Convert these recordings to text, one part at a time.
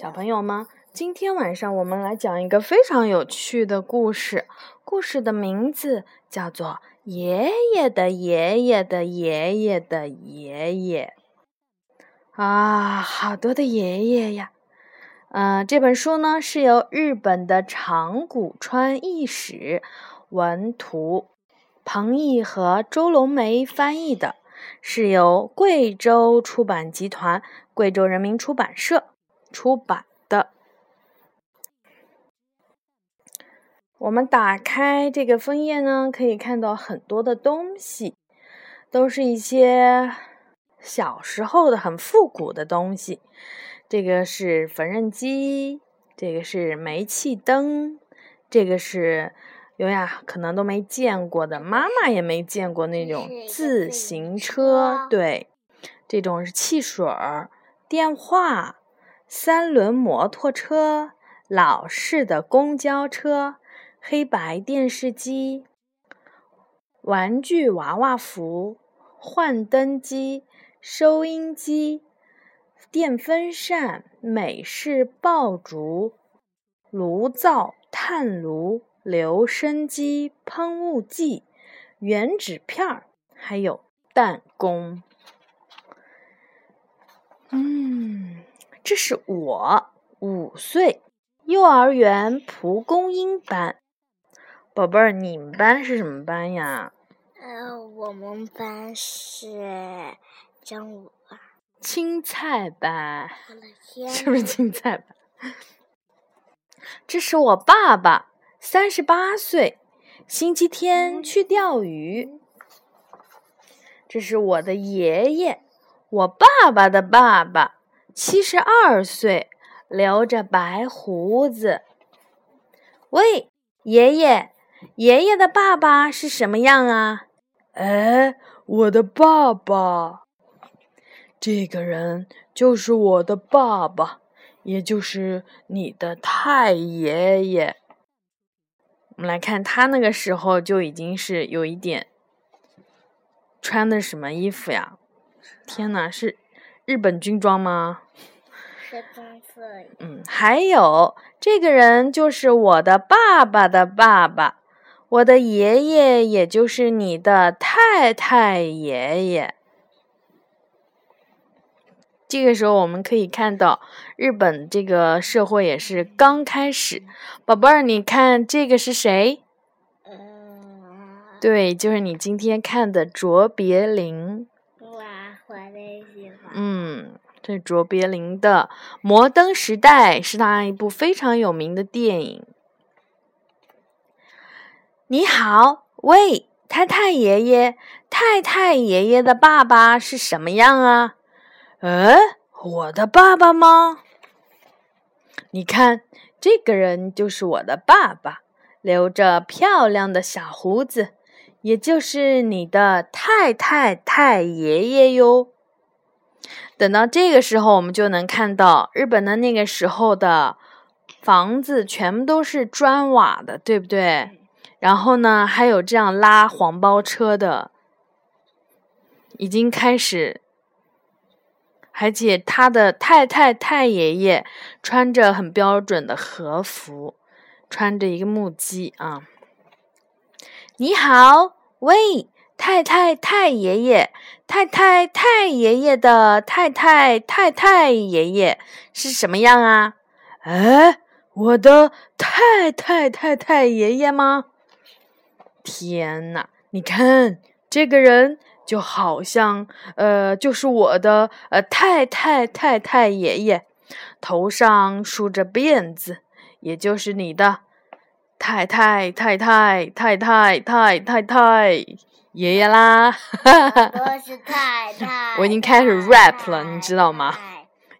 小朋友们，今天晚上我们来讲一个非常有趣的故事。故事的名字叫做《爷爷的爷爷的爷爷的爷爷》。啊，好多的爷爷呀！嗯，这本书呢是由日本的长谷川义史文图，彭毅和周龙梅翻译的，是由贵州出版集团、贵州人民出版社。出版的，我们打开这个封页呢，可以看到很多的东西，都是一些小时候的很复古的东西。这个是缝纫机，这个是煤气灯，这个是优雅可能都没见过的，妈妈也没见过那种自行车。对，这种是汽水儿，电话。三轮摩托车、老式的公交车、黑白电视机、玩具娃娃服、幻灯机、收音机、电风扇、美式爆竹、炉灶、炭炉、留声机、喷雾剂、原纸片儿还有弹弓。嗯。这是我五岁，幼儿园蒲公英班。宝贝儿，你们班是什么班呀？呃，我们班是张五青菜班。是不是青菜班？这是我爸爸，三十八岁，星期天去钓鱼。这是我的爷爷，我爸爸的爸爸。七十二岁，留着白胡子。喂，爷爷，爷爷的爸爸是什么样啊？哎，我的爸爸，这个人就是我的爸爸，也就是你的太爷爷。我们来看，他那个时候就已经是有一点穿的什么衣服呀？天哪，是。日本军装吗？是棕色。嗯，还有这个人就是我的爸爸的爸爸，我的爷爷，也就是你的太太爷爷。这个时候我们可以看到，日本这个社会也是刚开始。宝贝儿，你看这个是谁？嗯，对，就是你今天看的卓别林。嗯，这卓别林的《摩登时代》是他一部非常有名的电影。你好，喂，太太爷爷，太太爷爷的爸爸是什么样啊？哎，我的爸爸吗？你看，这个人就是我的爸爸，留着漂亮的小胡子，也就是你的太太太爷爷哟。等到这个时候，我们就能看到日本的那个时候的房子全部都是砖瓦的，对不对？然后呢，还有这样拉黄包车的，已经开始。而且他的太太太爷爷穿着很标准的和服，穿着一个木屐啊。你好，喂。太太太爷爷，太太太爷爷的太太太太爷爷是什么样啊？哎，我的太太太太爷爷吗？天哪！你看这个人就好像，呃，就是我的呃太太太太爷爷，头上梳着辫子，也就是你的太太太太太太太太太。爷爷啦，我是太太，我已经开始 rap 了，你知道吗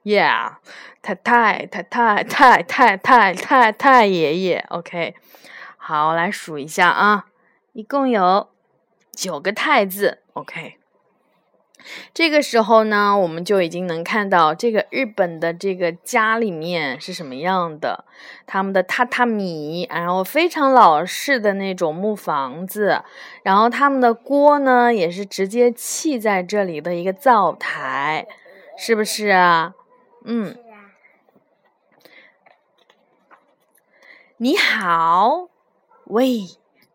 ？Yeah，太太太太太太太太太爷爷，OK，好，来数一下啊，一共有九个太字，OK。这个时候呢，我们就已经能看到这个日本的这个家里面是什么样的，他们的榻榻米，然后非常老式的那种木房子，然后他们的锅呢也是直接砌在这里的一个灶台，是不是啊？嗯。你好，喂，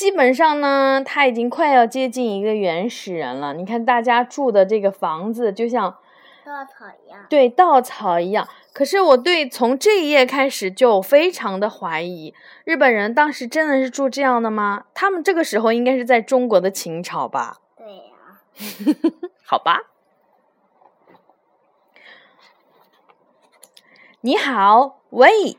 基本上呢，他已经快要接近一个原始人了。你看，大家住的这个房子就像稻草一样，对，稻草一样。可是我对从这一页开始就非常的怀疑，日本人当时真的是住这样的吗？他们这个时候应该是在中国的秦朝吧？对呀。好吧。你好，喂。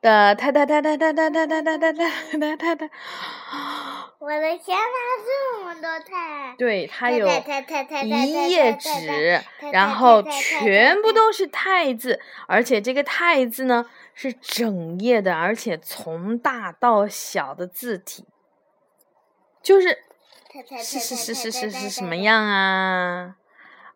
的太太太太太太太太太太太太太。我的天，哪，这么多太！对，它有一页纸，然后全部都是太字，而且这个太字呢是整页的，而且从大到小的字体，就是是是是是是是什么样啊？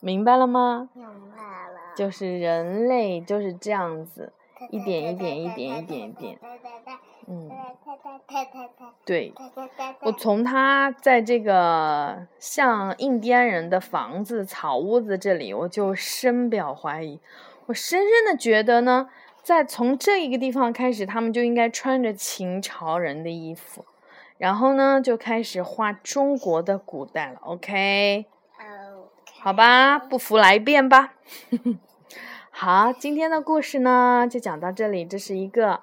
明白了吗？明白了。就是人类就是这样子，一点一点一点一点一点。嗯，对，我从他在这个像印第安人的房子、草屋子这里，我就深表怀疑。我深深的觉得呢，在从这一个地方开始，他们就应该穿着秦朝人的衣服，然后呢，就开始画中国的古代了。OK，好吧，不服来一遍吧。好，今天的故事呢，就讲到这里。这是一个。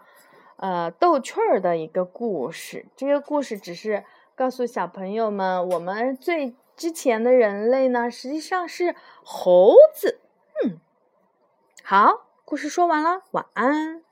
呃，逗趣儿的一个故事。这个故事只是告诉小朋友们，我们最之前的人类呢，实际上是猴子。嗯，好，故事说完了，晚安。